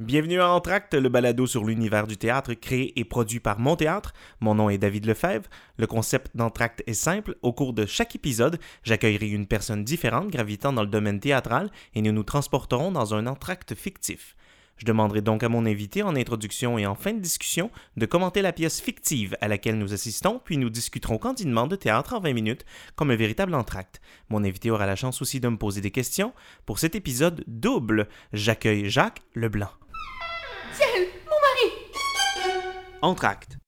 Bienvenue à Entracte, le balado sur l'univers du théâtre créé et produit par Mon Théâtre. Mon nom est David Lefebvre. Le concept d'Entracte est simple. Au cours de chaque épisode, j'accueillerai une personne différente gravitant dans le domaine théâtral et nous nous transporterons dans un entracte fictif. Je demanderai donc à mon invité en introduction et en fin de discussion de commenter la pièce fictive à laquelle nous assistons, puis nous discuterons candidement de théâtre en 20 minutes comme un véritable entracte. Mon invité aura la chance aussi de me poser des questions. Pour cet épisode double, j'accueille Jacques Leblanc. Ciel, mon mari Entracte.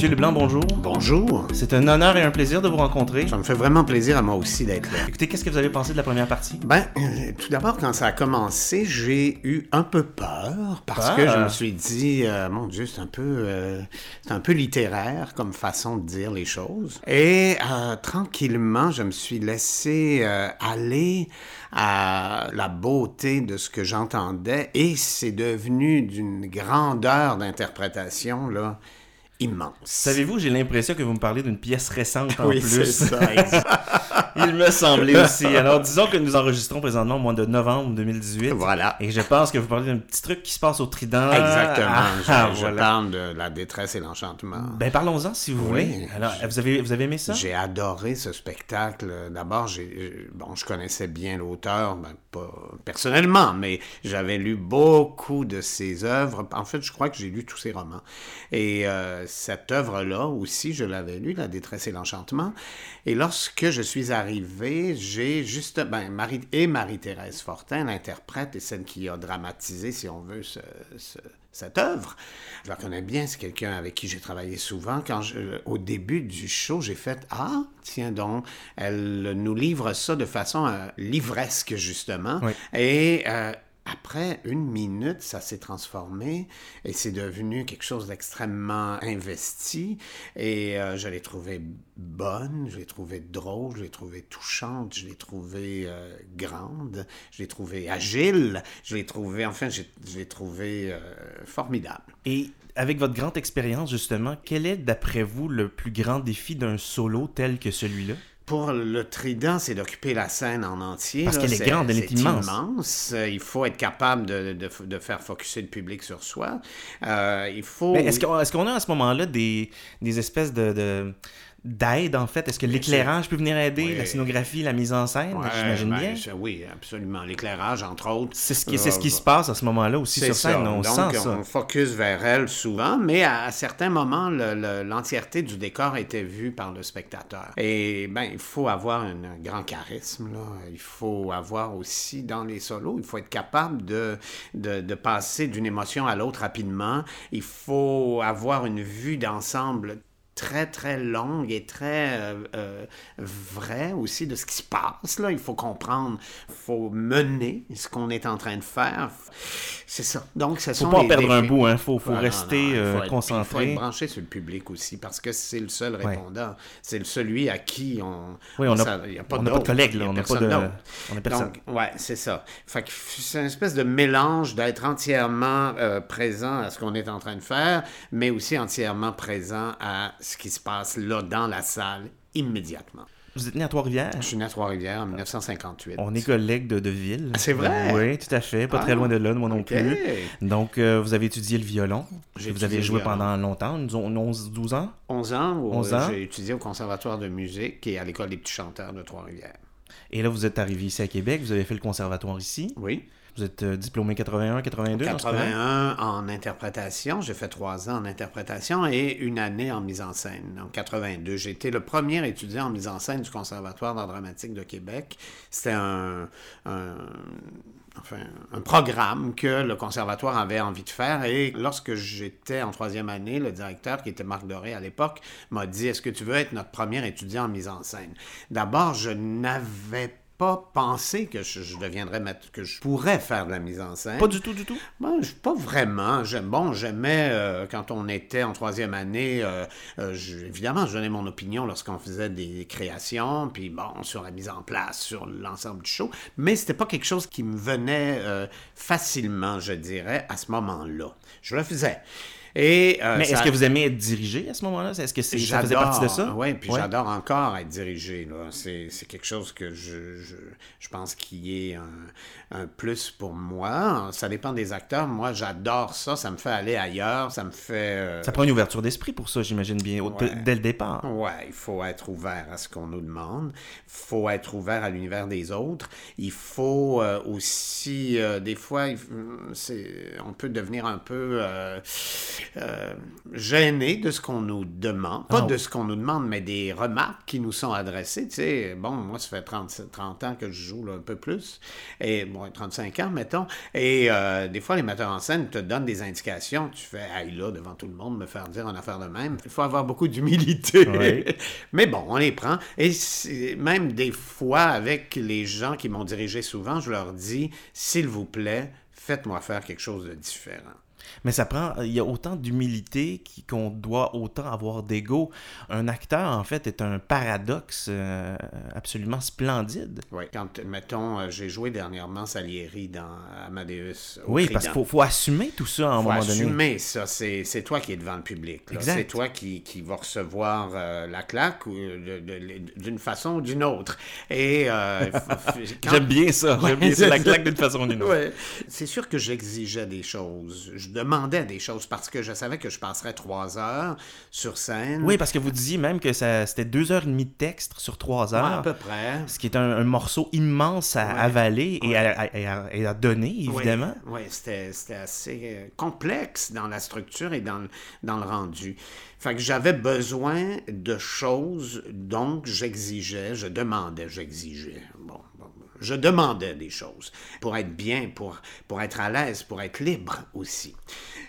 Monsieur Leblanc, bonjour. Bonjour. C'est un honneur et un plaisir de vous rencontrer. Ça me fait vraiment plaisir à moi aussi d'être là. Écoutez, qu'est-ce que vous avez pensé de la première partie? Ben, euh, tout d'abord, quand ça a commencé, j'ai eu un peu peur parce Peur? que je me suis dit, euh, mon Dieu, c'est un peu, euh, c'est un peu littéraire comme façon de dire les choses. Et tranquillement, je me suis laissé aller à la beauté de ce que j'entendais et c'est devenu d'une grandeur d'interprétation là immense. Savez-vous, j'ai l'impression que vous me parlez d'une pièce récente en Oui, plus. ça. Il me semblait aussi. Alors, disons que nous enregistrons présentement au mois de novembre 2018. Voilà. Et je pense que vous parlez d'un petit truc qui se passe au Trident. Exactement. Ah, je, je voilà. parle de la détresse et l'enchantement. Ben, parlons-en si vous Oui. voulez. Alors, vous avez, vous avez aimé ça? J'ai adoré ce spectacle. D'abord, j'ai, bon, je connaissais bien l'auteur, ben, pas personnellement, mais j'avais lu beaucoup de ses œuvres. En fait, je crois que j'ai lu tous ses romans. Et euh, cette œuvre-là aussi, je l'avais lu, La détresse et l'enchantement. Et lorsque je suis arrivé, j'ai juste, ben, Marie et Marie-Thérèse Fortin, l'interprète et celle qui a dramatisé, si on veut, ce- ce- cette œuvre. Je la connais bien, c'est quelqu'un avec qui j'ai travaillé souvent. Quand je- au début du show, j'ai fait Ah, tiens donc, elle nous livre ça de façon euh, livresque, justement. Oui. Et euh, après une minute, ça s'est transformé et c'est devenu quelque chose d'extrêmement investi. Et euh, je l'ai trouvé bonne, je l'ai trouvé drôle, je l'ai trouvé touchante, je l'ai trouvé euh, grande, je l'ai trouvé agile, je l'ai trouvé, enfin, je l'ai trouvé euh, formidable. Et avec votre grande expérience, justement, quel est, d'après vous, le plus grand défi d'un solo tel que celui-là? Pour le trident, c'est d'occuper la scène en entier. Parce qu'elle est grande, elle est immense. immense. Euh, Il faut être capable de, de, de faire focuser le public sur soi. Euh, il faut... Est-ce qu'on est a à ce moment-là des, des espèces de... de- d'aide en fait? Est-ce que l'éclairage peut venir aider Oui. la scénographie la mise en scène? Ouais, j'imagine ben, bien ça, oui, absolument. L'éclairage, entre autres. c'est ce qui c'est ce qui Euh, se passe à ce moment-là aussi sur scène ça. on Donc, sent ça on focus vers elle souvent, mais à, à certains moments, le- le- l'entièreté du décor était vue par le spectateur. Et ben, il faut avoir un, un grand charisme. Là. Il faut avoir aussi, dans les solos, il faut être capable de, de, de passer d'une émotion à l'autre rapidement. Il faut avoir une vue d'ensemble très très longue et très euh, euh, vraie aussi de ce qui se passe là. Il faut comprendre il faut mener ce qu'on est en train de faire. C'est ça. Donc ce faut sont pas perdre un bout hein. Faut faut non, rester non, il euh, faut être- il faut concentré. être branché sur le public aussi parce que c'est le seul répondant. C'est celui à qui on oui on il pas n'a pas de collègues Il là. On n'a pas de on a personne. Donc, ouais, c'est ça. Fait que c'est une espèce de mélange d'être entièrement euh, présent à ce qu'on est en train de faire, mais aussi entièrement présent à ce qui se passe là dans la salle immédiatement. vous êtes né à Trois-Rivières? Je suis né à Trois-Rivières en 1958. on est collègues de, de ville C'est vrai? oui tout à fait pas très Ah, loin de là moi non plus donc euh, vous avez étudié le violon vous avez joué violon. pendant longtemps 11 12 ans? 11 ans, où, 11 euh, ans? j'ai étudié au Conservatoire de musique et à l'École des petits chanteurs de Trois-Rivières. et là vous êtes arrivé ici à Québec vous avez fait le conservatoire ici? Oui. Vous êtes euh, diplômé 81 82 dans ce cas-là? 81 en interprétation. J'ai fait trois ans en interprétation et une année en mise en scène. En 82, j'ai été le premier étudiant en mise en scène du Conservatoire d'art dramatique de Québec. C'était un, un- enfin, un programme que le Conservatoire avait envie de faire. Et lorsque j'étais en troisième année, le directeur, qui était Marc Doré à l'époque, m'a dit Est-ce que tu veux être notre premier étudiant en mise en scène D'abord, je n'avais pas pensé que je, je deviendrais maître, que je pourrais faire de la mise en scène. Pas du tout, du tout? Ben, je- pas vraiment. J'aime, bon, j'aimais euh, quand on était en troisième année. euh, euh, je- évidemment, je donnais mon opinion lorsqu'on faisait des créations, puis bon, sur la mise en place, sur l'ensemble du show. Mais c'était pas quelque chose qui me venait facilement, je dirais, à ce moment-là. Je le faisais. Et, euh, Mais ça- est-ce que vous aimez être dirigé à ce moment-là? Est-ce que c'est, ça faisait partie de ça? Oui, puis Ouais. j'adore encore être dirigé. Là. C'est, quelque chose que je, je, je pense qui est un, un plus pour moi. Ça dépend des acteurs. Moi, j'adore ça. Ça me fait aller ailleurs. Ça me fait... euh, Ça prend une ouverture d'esprit pour ça, j'imagine bien, Ouais. dès le départ. Ouais, il faut être ouvert à ce qu'on nous demande. Il faut être ouvert à l'univers des autres. Il faut euh, aussi, euh, des fois, c'est, on peut devenir un peu euh, gêné de ce qu'on nous demande. Pas Ah, de ce qu'on nous demande, mais des remarques qui nous sont adressées. Tu sais, bon, moi, ça fait 30, 30 ans que je joue là, un peu plus. Et bon, 35 ans, mettons. Et euh, des fois, les metteurs en scène te donnent des indications. Tu fais, hey, là, devant tout le monde, me faire dire une affaire de même. Il faut avoir beaucoup d'humilité. Oui. Mais bon, on les prend. Et même des fois, avec les gens qui m'ont dirigé souvent, je leur dis, s'il vous plaît, faites-moi faire quelque chose de différent. Mais ça prend, il y a autant d'humilité qu'on doit autant avoir d'ego. Un acteur, en fait, est un paradoxe euh, absolument splendide. Oui. Quand, mettons, euh, j'ai joué dernièrement Salieri dans Amadeus. Oui, parce qu'il faut, faut assumer tout ça à un faut moment donné. assumer ça. C'est c'est toi qui es devant le public. C'est toi qui, qui va recevoir euh, la claque d'une façon ou d'une autre. Et euh, quand- J'aime bien ça. J'aime bien ça, la claque d'une façon ou d'une autre. Ouais. C'est sûr que j'exigeais des choses. Je demandais des choses parce que je savais que je passerais trois heures sur scène. Oui, parce que vous disiez même que c'était deux heures et demie de texte sur trois Ouais, heures. à peu près. Ce qui est un, un morceau immense à Ouais. avaler et à, à- et à- et à donner, évidemment. Oui, c'était c'était assez euh, complexe dans la structure et dans, le- dans le rendu. Fait que j'avais besoin de choses, donc j'exigeais, je demandais, j'exigeais. Bon, je demandais des choses pour être bien, pour, pour être à l'aise, pour être libre aussi.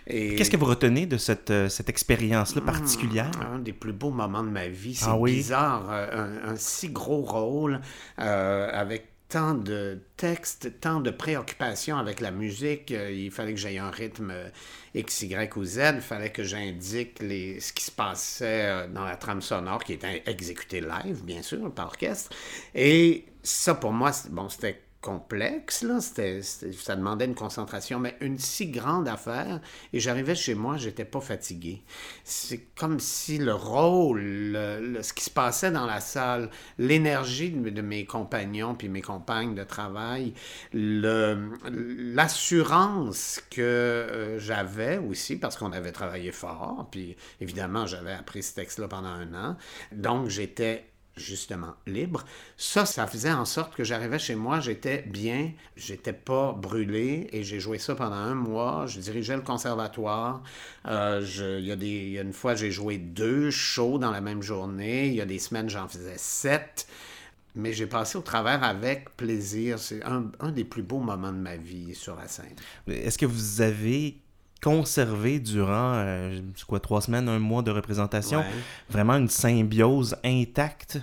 Et- Qu'est-ce que vous retenez de cette, euh, cette expérience-là particulière? un des plus beaux moments de ma vie. C'est Ah oui? bizarre, euh, un, un si gros rôle euh, avec tant de textes, tant de préoccupations avec la musique. Euh, il fallait que j'aie un rythme euh, X, Y ou Z. Il fallait que j'indique ce qui se passait euh, dans la trame sonore qui était exécutée live, bien sûr, par orchestre. Et ça, pour moi, bon, c'était complexe, là. C'était- ça demandait une concentration, mais une si grande affaire. Et j'arrivais chez moi, j'étais pas fatigué. C'est comme si le rôle, le- le- ce qui se passait dans la salle, l'énergie de, mes compagnons puis mes compagnes de travail, l'assurance que euh, j'avais aussi, parce qu'on avait travaillé fort, puis évidemment, j'avais appris ce texte-là pendant un an. Donc, j'étais justement libre. Ça, ça faisait en sorte que j'arrivais chez moi, j'étais bien, j'étais pas brûlé et j'ai joué ça pendant un mois. Je dirigeais le conservatoire. Euh, il, y des, il y a une fois, j'ai joué deux shows dans la même journée. Il y a des semaines, j'en faisais sept. Mais j'ai passé au travers avec plaisir. C'est un, un des plus beaux moments de ma vie sur la scène. Est-ce que vous avez conservé durant, euh, quoi, trois semaines, un mois de représentation, Ouais. vraiment une symbiose intacte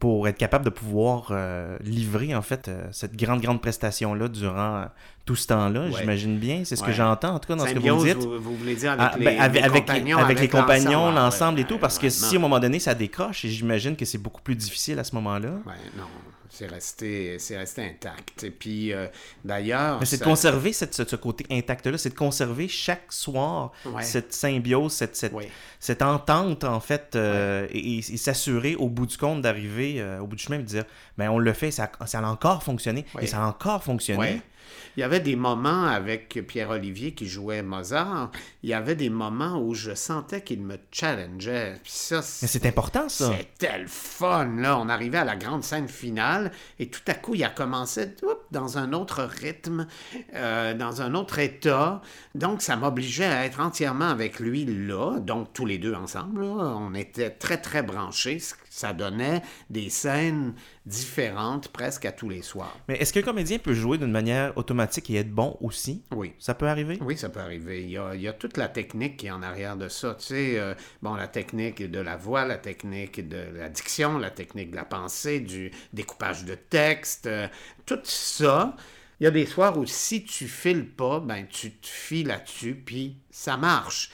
pour être capable de pouvoir euh, livrer, en fait, euh, cette grande, grande prestation-là durant euh, tout ce temps-là, Ouais. j'imagine bien. C'est ce que j'entends, en tout cas, dans ce que vous me dites. vous, vous voulez dire avec Ah, les, ben, avec, les compagnons, avec les compagnons, l'ensemble, et tout, parce que si à un moment donné ça décroche, et j'imagine que c'est beaucoup plus difficile à ce moment-là. Non, c'est resté, c'est resté intact. Et puis, euh, d'ailleurs... Mais c'est de conserver cette, ce, ce côté intact-là, c'est de conserver chaque soir Ouais. cette symbiose, cette, cette, cette entente, en fait, euh, et, et- et s'assurer au bout du compte d'arriver euh, au bout du chemin et de dire, ben on le fait, ça, ça a encore fonctionné, et ça a encore fonctionné. Il y avait des moments avec Pierre-Olivier qui jouait Mozart, il y avait des moments où je sentais qu'il me challengeait. Puis ça, Mais c'est important, ça. C'était le fun, là. On arrivait à la grande scène finale et tout à coup, il a commencé oup, dans un autre rythme, euh, dans un autre état. Donc, ça m'obligeait à être entièrement avec lui là. Donc, tous les deux ensemble, là, on était très, très branchés. Ça donnait des scènes différentes presque à tous les soirs. Mais est-ce qu'un comédien peut jouer d'une manière automatique et être bon aussi? Oui. Ça peut arriver? Oui, ça peut arriver. Il y, a, il y a toute la technique qui est en arrière de ça. Tu sais, euh, bon, la technique de la voix, la technique de la diction, la technique de la pensée, du découpage de texte, euh, tout ça. Il y a des soirs où si tu files pas, ben tu te fies là-dessus, puis ça marche.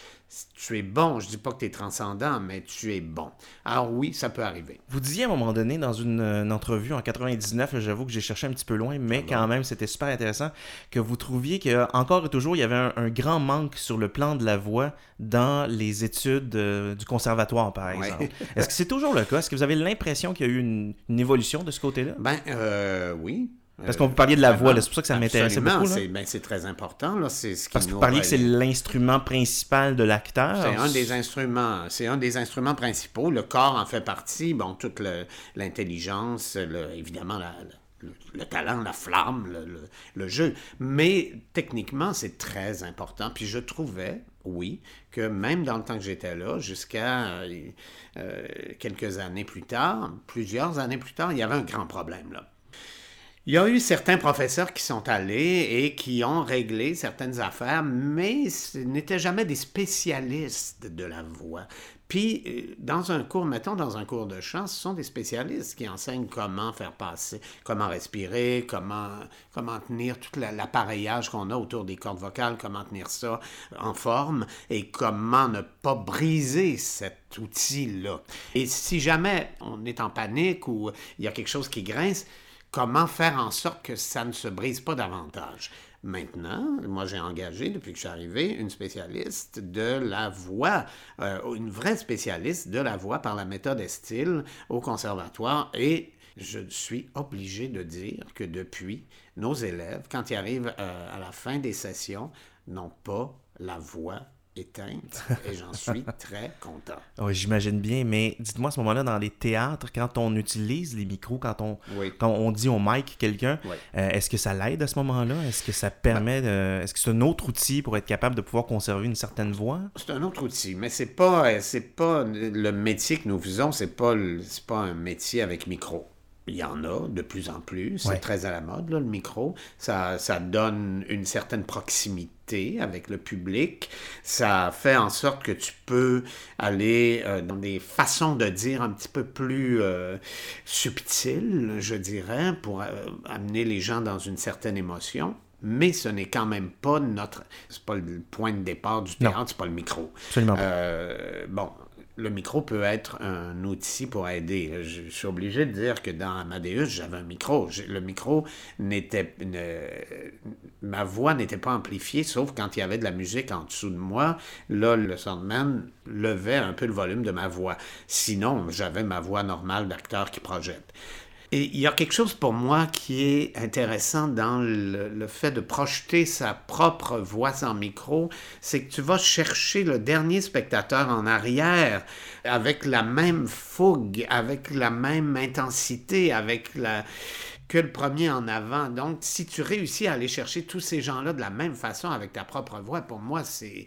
Tu es bon. Je dis pas que tu es transcendant, mais tu es bon. Alors oui, ça peut arriver. Vous disiez à un moment donné dans une, une entrevue en 99, là, j'avoue que j'ai cherché un petit peu loin, mais quand même c'était super intéressant, que vous trouviez qu'encore et toujours il y avait un, un grand manque sur le plan de la voix dans les études euh, du conservatoire, par Ouais. exemple. Est-ce que c'est toujours le cas? Est-ce que vous avez l'impression qu'il y a eu une, une évolution de ce côté-là? Ben, euh, oui. Parce qu'on vous parliez de la voix, c'est pour ça que ça m'intéressait Absolument, beaucoup. C'est ben, c'est très important. Là. C'est ce qui Parce que vous parliez que c'est l'instrument principal de l'acteur. C'est un des instruments, c'est un des instruments principaux. Le corps en fait partie. Bon, toute l'intelligence, évidemment la- le, le talent, la flamme, le, le- le jeu. Mais techniquement, c'est très important. Puis je trouvais, oui, que même dans le temps que j'étais là, jusqu'à euh, euh, quelques années plus tard, plusieurs années plus tard, il y avait un grand problème là. Il y a eu certains professeurs qui sont allés et qui ont réglé certaines affaires, mais ce n'étaient jamais des spécialistes de la voix. Puis, euh, dans un cours, mettons dans un cours de chant, ce sont des spécialistes qui enseignent comment faire passer, comment respirer, comment, comment tenir tout la- l'appareillage qu'on a autour des cordes vocales, comment tenir ça en forme et comment ne pas briser cet outil-là. Et si jamais on est en panique ou il y a quelque chose qui grince, comment faire en sorte que ça ne se brise pas davantage. Maintenant, moi j'ai engagé depuis que je suis arrivé une spécialiste de la voix, euh, une vraie spécialiste de la voix par la méthode Estil au conservatoire et je suis obligé de dire que depuis, nos élèves, quand ils arrivent euh, à la fin des sessions, n'ont pas la voix éteinte et j'en suis très content. Oui, j'imagine bien, mais dites-moi à ce moment-là, dans les théâtres, quand on utilise les micros, quand on, Oui. quand on dit au mic quelqu'un, Oui. euh, est-ce que ça l'aide à ce moment-là? Est-ce que ça permet, de- est-ce que c'est un autre outil pour être capable de pouvoir conserver une certaine voix? C'est un autre outil, mais c'est pas c'est pas le métier que nous faisons, c'est pas le- pas un métier avec micro. Il y en a de plus en plus, c'est Ouais. très à la mode là, le micro. Ça, ça donne une certaine proximité avec le public. Ça fait en sorte que tu peux aller euh, dans des façons de dire un petit peu plus euh, subtiles, je dirais, pour euh, amener les gens dans une certaine émotion. Mais ce n'est quand même pas notre. C'est pas le point de départ du théâtre, c'est pas le micro. Absolument. Euh, bon, le micro peut être un outil pour aider. Je, suis obligé de dire que dans Amadeus, j'avais un micro. Le micro n'était. ma voix n'était pas amplifiée, sauf quand il y avait de la musique en dessous de moi. Là, le soundman levait un peu le volume de ma voix. Sinon, j'avais ma voix normale d'acteur qui projette. Et il y a quelque chose pour moi qui est intéressant dans le, fait de projeter sa propre voix sans micro, c'est que tu vas chercher le dernier spectateur en arrière avec la même fougue, avec la même intensité, avec la que le premier en avant. Donc, si tu réussis à aller chercher tous ces gens-là de la même façon avec ta propre voix, pour moi, c'est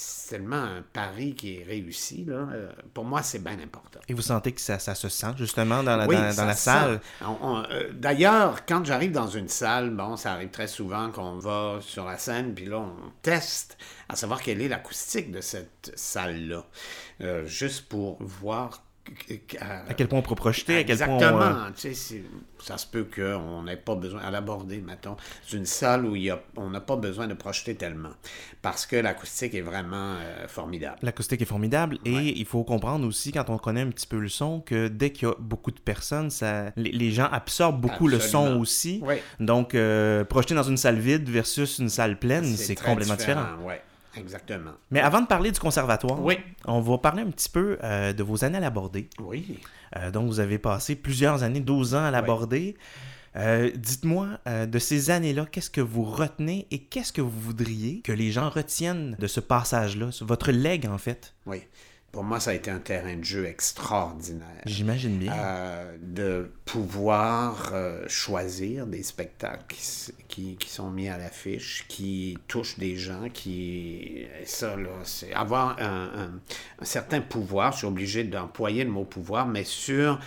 c'est tellement un pari qui est réussi. Là. Euh, Pour moi, c'est bien important. Et vous sentez que ça, ça se sent justement dans la, Oui, dans, la salle? Euh, D'ailleurs, quand j'arrive dans une salle, bon, ça arrive très souvent qu'on va sur la scène, puis là, on teste à savoir quelle est l'acoustique de cette salle-là, Euh, juste pour voir. Que- À quel point on peut projeter? À quel point Exactement. on, euh, Tu sais, c'est- ça se peut qu'on n'ait pas besoin à l'aborder, mettons. C'est une salle où il y a, on n'a pas besoin de projeter tellement, parce que l'acoustique est vraiment euh, formidable. L'acoustique est formidable et il faut comprendre aussi, quand on connaît un petit peu le son, que dès qu'il y a beaucoup de personnes, ça, les, les gens absorbent beaucoup le son aussi. Donc, euh, projeter dans une salle vide versus une salle pleine, c'est complètement différent. Oui, exactement. Mais avant de parler du conservatoire, Oui. on va parler un petit peu euh, de vos années à l'aborder. Oui. Euh, donc, vous avez passé plusieurs années, 12 ans à l'aborder. Euh, Dites-moi, de ces années-là, qu'est-ce que vous retenez et qu'est-ce que vous voudriez que les gens retiennent de ce passage-là, votre legs en fait? Oui. Pour moi, ça a été un terrain de jeu extraordinaire. J'imagine bien. Euh, de pouvoir euh, choisir des spectacles qui, qui, qui sont mis à l'affiche, qui touchent des gens, qui... Ça, là, c'est avoir un, un- un certain pouvoir, je suis obligé d'employer le mot pouvoir, mais sur,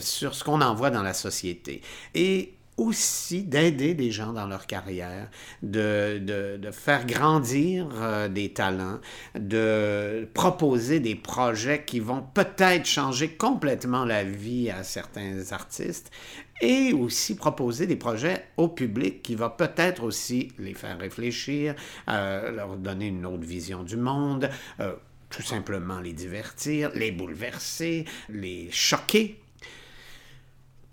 sur ce qu'on envoie dans la société. Et aussi d'aider les gens dans leur carrière, de, de, de faire grandir euh, des talents, de proposer des projets qui vont peut-être changer complètement la vie à certains artistes et aussi proposer des projets au public qui va peut-être aussi les faire réfléchir, euh, leur donner une autre vision du monde, euh, tout simplement les divertir, les bouleverser, les choquer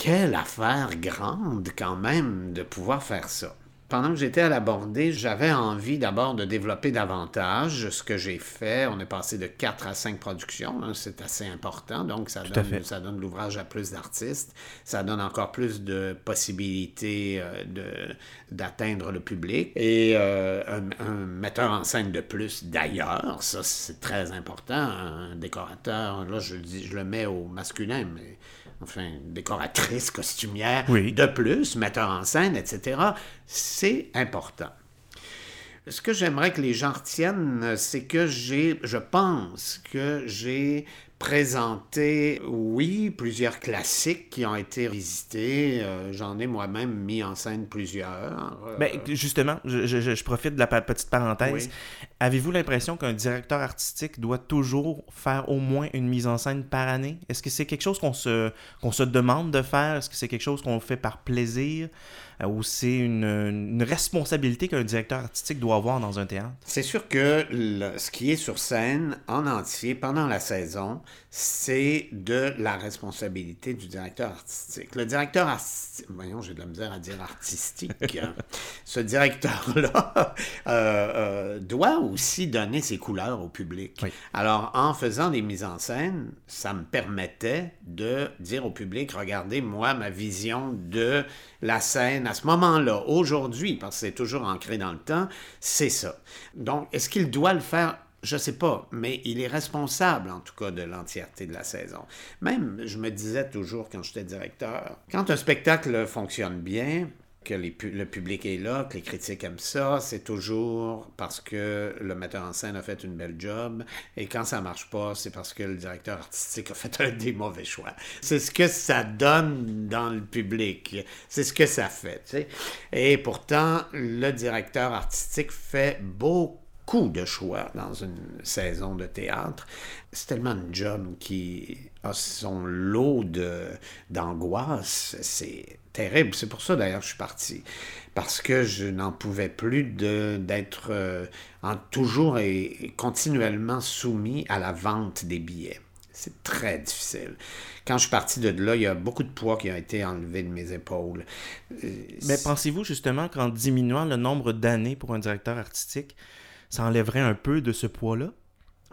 quelle affaire grande quand même de pouvoir faire ça. Pendant que j'étais à la Bordée, j'avais envie d'abord de développer davantage ce que j'ai fait. On est passé de 4 à 5 productions, hein, c'est assez important, donc ça donne, ça donne l'ouvrage à plus d'artistes, ça donne encore plus de possibilités euh, de, d'atteindre le public. Et euh, un, un, metteur en scène de plus d'ailleurs, ça c'est très important, un décorateur, là je, dis, je le mets au masculin, mais enfin, décoratrice, costumière, de plus, metteur en scène, etc. C'est important. Ce que j'aimerais que les gens retiennent, c'est que j'ai, je pense que j'ai présenté, oui, plusieurs classiques qui ont été visités. Euh, J'en ai moi-même mis en scène plusieurs. Euh... Ben, justement, je, je, je, profite de la petite parenthèse. Oui. Avez-vous l'impression qu'un directeur artistique doit toujours faire au moins une mise en scène par année? Est-ce que c'est quelque chose qu'on se, qu'on se demande de faire? Est-ce que c'est quelque chose qu'on fait par plaisir? Euh, ou c'est une, une, responsabilité qu'un directeur artistique doit avoir dans un théâtre? C'est sûr que le, ce qui est sur scène en entier pendant la saison, c'est de la responsabilité du directeur artistique. Le directeur artistique, voyons, j'ai de la misère à dire artistique, ce directeur-là euh, euh, doit aussi donner ses couleurs au public. Oui. Alors, en faisant des mises en scène, ça me permettait de dire au public, regardez, moi, ma vision de la scène à ce moment-là, aujourd'hui, parce que c'est toujours ancré dans le temps, c'est ça. Donc, est-ce qu'il doit le faire? Je sais pas, mais il est responsable en tout cas de l'entièreté de la saison. Même, je me disais toujours quand j'étais directeur, quand un spectacle fonctionne bien, que le public est là, que les critiques aiment ça, c'est toujours parce que le metteur en scène a fait une belle job. Et quand ça marche pas, c'est parce que le directeur artistique a fait un des mauvais choix. C'est ce que ça donne dans le public. C'est ce que ça fait. Et pourtant, le directeur artistique fait beaucoup beaucoup de choix dans une saison de théâtre. C'est tellement une job qui a son lot d'angoisse. C'est terrible. C'est pour ça d'ailleurs que je suis parti. Parce que je n'en pouvais plus d'être euh, toujours et continuellement soumis à la vente des billets. C'est très difficile. Quand je suis parti de là, il y a beaucoup de poids qui a été enlevé de mes épaules. Euh, Mais pensez-vous justement qu'en diminuant le nombre d'années pour un directeur artistique, ça enlèverait un peu de ce poids-là?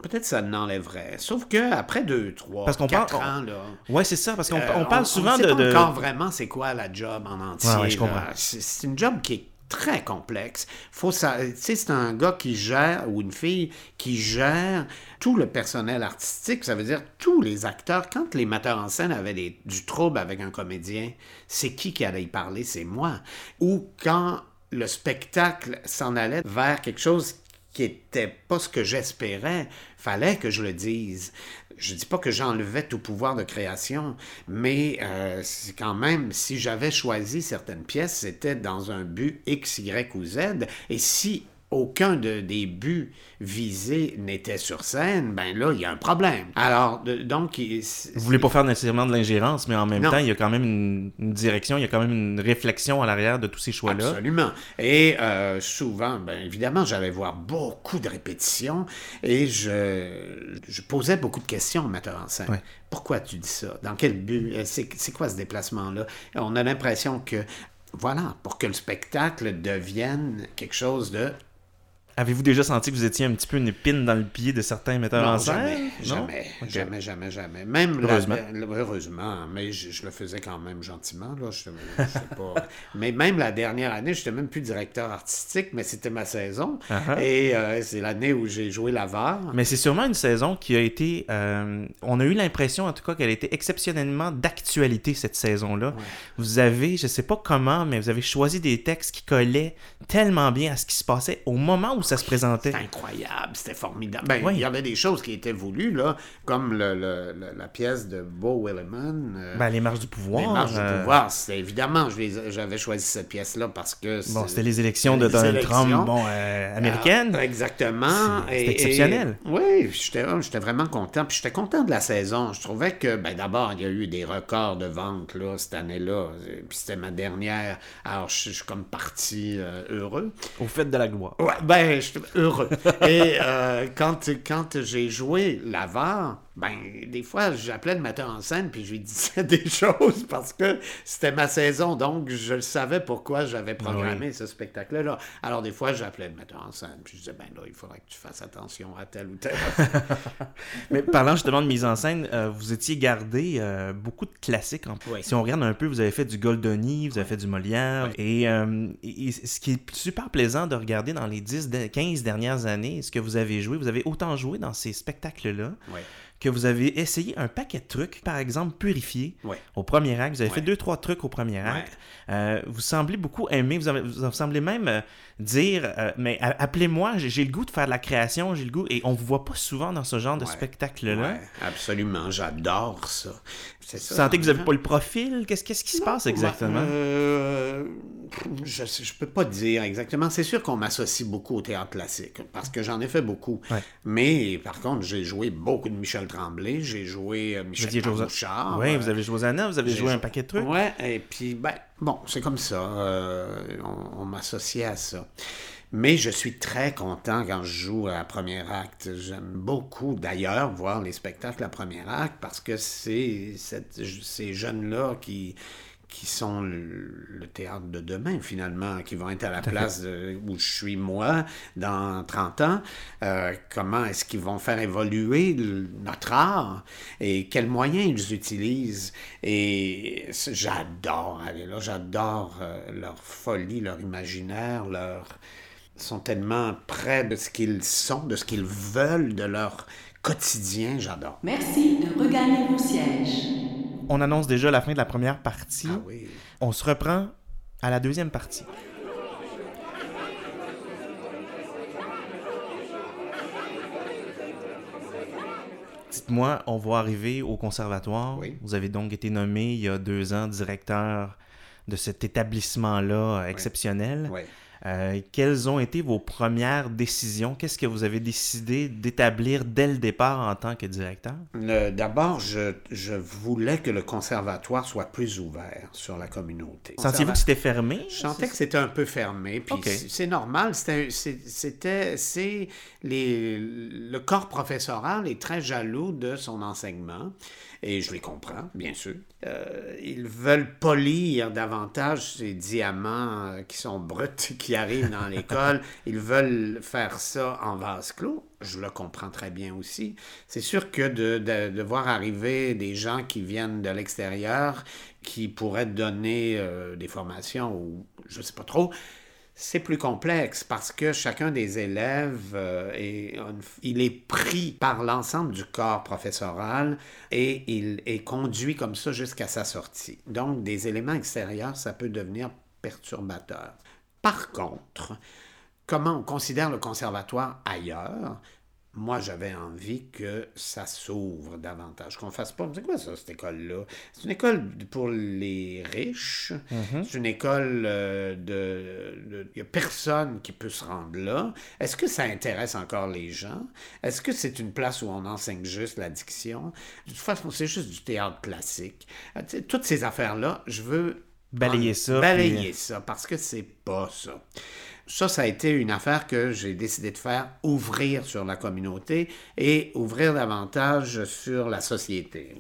Peut-être ça n'enlèverait. Sauf que après deux, trois, parce qu'on quatre parle, ans, là. Ouais, c'est ça, parce qu'on euh, on parle souvent on sait de. Pas encore vraiment c'est quoi la job en entier. Ouais, ouais, je comprends. C'est une job qui est très complexe. Faut ça, tu sais, c'est un gars qui gère ou une fille qui gère tout le personnel artistique. Ça veut dire tous les acteurs. Quand les metteurs en scène avaient des, du trouble avec un comédien, c'est qui qui allait y parler? C'est moi. Ou quand le spectacle s'en allait vers quelque chose qui était pas ce que j'espérais, fallait que je le dise. Je dis pas que j'enlevais tout pouvoir de création, mais euh, c'est quand même, si j'avais choisi certaines pièces, c'était dans un but X, Y ou Z, et si aucun de, des buts visés n'était sur scène, ben là, il y a un problème. Alors, de, donc... Il, Vous voulez pas faire nécessairement de l'ingérence, mais en même non. temps, il y a quand même une, une, direction, il y a quand même une réflexion à l'arrière de tous ces choix-là. Absolument. Et euh, souvent, ben évidemment, j'allais voir beaucoup de répétitions et je, je posais beaucoup de questions au metteur en scène. Ouais. Pourquoi tu dis ça? Dans quel but? C'est quoi ce déplacement-là? On a l'impression que voilà, pour que le spectacle devienne quelque chose de Avez-vous déjà senti que vous étiez un petit peu une épine dans le pied de certains metteurs non, en scène? Jamais, jamais, okay. jamais, jamais, jamais. Même heureusement. La, heureusement, mais je, je, le faisais quand même gentiment. Là. Je, je sais pas. mais même la dernière année, je n'étais même plus directeur artistique, mais c'était ma saison. Uh -huh. Et euh, c'est l'année où j'ai joué l'avare. Mais c'est sûrement une saison qui a été... Euh, on a eu l'impression, en tout cas, qu'elle était exceptionnellement d'actualité, cette saison-là. Ouais. Vous avez, je sais pas comment, mais vous avez choisi des textes qui collaient tellement bien à ce qui se passait au moment où ça se présentait. C'était incroyable, c'était formidable. Ben, Oui. Il y avait des choses qui étaient voulues, là, comme le- le- le- la pièce de Beau Williman. euh, Ben, les marches du pouvoir. Les marches euh, du pouvoir, c'était évidemment, j'avais choisi cette pièce-là parce que... Bon, c'était les élections de les Donald élections. Trump, bon, euh, américaines. Ah, exactement. Et- exceptionnel. et- oui, j'étais vraiment content. Puis j'étais content de la saison. Je trouvais que, ben, d'abord, il y a eu des records de vente là, cette année-là. Puis c'était ma dernière. Alors, je je suis comme parti euh, heureux. Au fait de la gloire. Ouais, ben, je suis heureux. Et euh, quand, quand j'ai joué l'avare, ben, des fois, j'appelais le metteur en scène puis je lui disais des choses parce que c'était ma saison. Donc, je le savais pourquoi j'avais programmé ce spectacle-là. Alors, des fois, j'appelais le metteur en scène puis je disais, ben là, il faudrait que tu fasses attention à tel ou tel. Mais parlant justement de mise en scène, euh, vous étiez gardé euh, beaucoup de classiques. en- Oui. Si on regarde un peu, vous avez fait du Goldoni, vous avez fait du Molière. Et, et- et ce qui est super plaisant de regarder dans les 10, de- 15 dernières années, ce que vous avez joué, vous avez autant joué dans ces spectacles-là Ouais. que vous avez essayé un paquet de trucs. Par exemple, Purifier Ouais. au premier acte. Vous avez fait deux, trois trucs au premier acte. Euh, vous semblez beaucoup aimer, vous, avez- vous semblez même euh, dire, euh, mais appelez-moi, j'ai le goût de faire de la création, j'ai le goût, et on vous voit pas souvent dans ce genre de spectacle-là. Absolument, j'adore ça. Vous ça. sentez que vous n'avez pas le profil? Qu'est-ce qu'est-ce qui se passe exactement? Euh, je ne peux pas dire exactement. C'est sûr qu'on m'associe beaucoup au théâtre classique, parce que j'en ai fait beaucoup. Ouais. Mais par contre, j'ai joué beaucoup de Michel Tremblay, j'ai joué euh, Michel Bouchard. Oui, euh, vous avez joué Zana, vous avez joué un paquet de trucs. Ouais, et puis, ben, bon, c'est comme ça. euh, on on m'associait à ça. Mais je suis très content quand je joue à premier acte. J'aime beaucoup, d'ailleurs, voir les spectacles à premier acte parce que c'est ces jeunes-là qui qui sont le, le théâtre de demain, finalement, qui vont être à la place de- où je suis moi dans 30 ans. Euh, comment est-ce qu'ils vont faire évoluer le- notre art et quels moyens ils utilisent? Et j'adore aller là, j'adore euh, leur folie, leur imaginaire, leur... Sont tellement près de ce qu'ils sont, de ce qu'ils veulent, de leur quotidien, j'adore. Merci de regagner vos sièges. On annonce déjà la fin de la première partie. Ah oui. On se reprend à la deuxième partie. Dites-moi, on va arriver au conservatoire. Oui. Vous avez donc été nommé il y a deux ans directeur de cet établissement-là exceptionnel. Oui. Euh, quelles ont été vos premières décisions? Qu'est-ce que vous avez décidé d'établir dès le départ en tant que directeur? D'abord, je, je voulais que le conservatoire soit plus ouvert sur la communauté. Sentiez-vous que c'était fermé? Je sentais que c'était un peu fermé, puis c'est- normal. C'était, les, le corps professoral est très jaloux de son enseignement, et je les comprends, bien sûr. Euh, ils veulent polir davantage ces diamants euh, qui sont bruts, qui arrivent dans l'école. Ils veulent faire ça en vase clos. Je le comprends très bien aussi. C'est sûr que de, de, de voir arriver des gens qui viennent de l'extérieur, qui pourraient donner euh, des formations ou je sais pas trop, c'est plus complexe parce que chacun des élèves euh, est, il est pris par l'ensemble du corps professoral et il est conduit comme ça jusqu'à sa sortie. Donc, des éléments extérieurs, ça peut devenir perturbateur. Par contre, comment on considère le conservatoire ailleurs? Moi, j'avais envie que ça s'ouvre davantage, qu'on fasse pas. C'est quoi ça, cette école-là? C'est une école pour les riches. C'est une école euh, de. Il n'y a personne qui peut se rendre là. Est-ce que ça intéresse encore les gens? Est-ce que c'est une place où on enseigne juste la diction? De toute façon, c'est juste du théâtre classique. Euh, Toutes ces affaires-là, je veux. Balayer en- ça, Balayer puis- ça, parce que c'est pas ça. Ça, ça a été une affaire que j'ai décidé de faire, ouvrir sur la communauté et ouvrir davantage sur la société,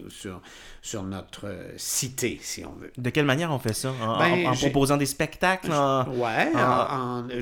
sur notre euh, cité, si on veut. De quelle manière on fait ça? En, Ben, en- en j'ai- proposant des spectacles? en- Ouais,